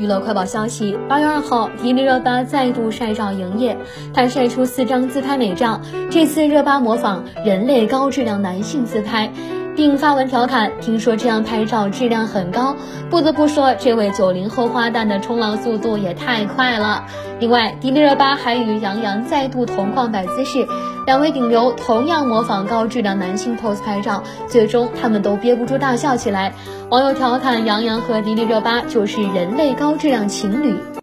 娱乐快报消息：八月二号，迪丽热巴再度晒照营业，她晒出四张自拍美照。这次热巴模仿人类高质量男性自拍，并发文调侃：“听说这样拍照质量很高。”不得不说，这位九零后花旦的冲浪速度也太快了。另外，迪丽热巴还与杨洋再度同框摆姿势，两位顶流同样模仿高质量男性 pose 拍照，最终他们都憋不住大笑起来。网友调侃杨洋和迪丽热巴就是人类高质量情侣。